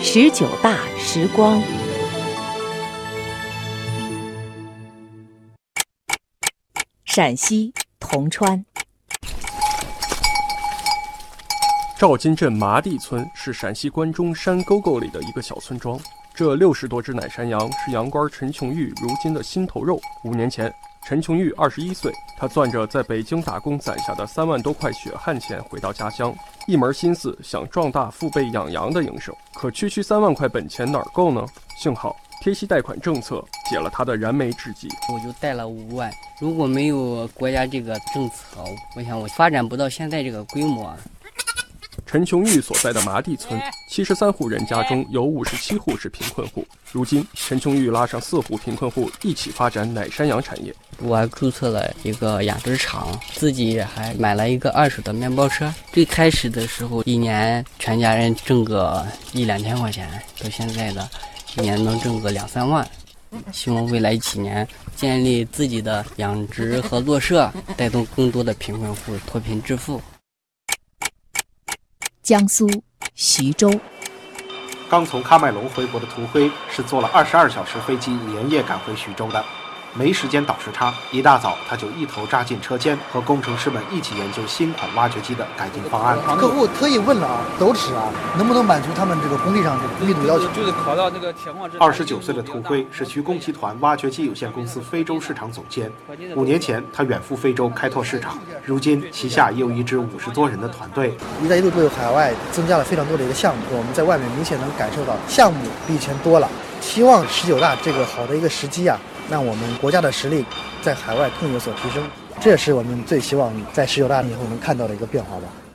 十九大时光。陕西铜川，赵金镇麻地村是陕西关中山沟沟里的一个小村庄。这六十多只奶山羊是羊倌陈琼玉如今的心头肉。五年前，陈琼玉二十一岁，他攥着在北京打工攒下的三万多块血汗钱回到家乡，一门心思想壮大父辈养羊的营生。可区区三万块本钱哪儿够呢？幸好。贴息贷款政策解了他的燃眉之急，我就贷了五万。如果没有国家这个政策，我想我发展不到现在这个规模。陈琼玉所在的麻地村，七十三户人家中有五十七户是贫困户。如今，陈琼玉拉上四户贫困户一起发展奶山羊产业。我还注册了一个养殖场，自己还买了一个二手的面包车。最开始的时候，一年全家人挣个一两千块钱，到现在的。一年能挣个两三万，希望未来几年建立自己的养殖合作社，带动更多的贫困户脱贫致富。江苏徐州，刚从喀麦隆回国的涂辉是坐了二十二小时飞机，连夜赶回徐州的。没时间倒时差，一大早他就一头扎进车间，和工程师们一起研究新款挖掘机的改进方案。客户特意问了啊，斗尺啊，能不能满足他们这个工地上的密度要求？就是考到那个铁矿石。二十九岁的涂辉是徐工集团挖掘机有限公司非洲市场总监。五年前，他远赴非洲开拓市场，如今旗下也有一支五十多人的团队。一带一路对海外增加了非常多的一个项目，我们在外面明显能感受到项目比以前多了。希望十九大这个好的一个时机啊。那我们国家的实力在海外更有所提升，这也是我们最希望在十九大以后能看到的一个变化吧。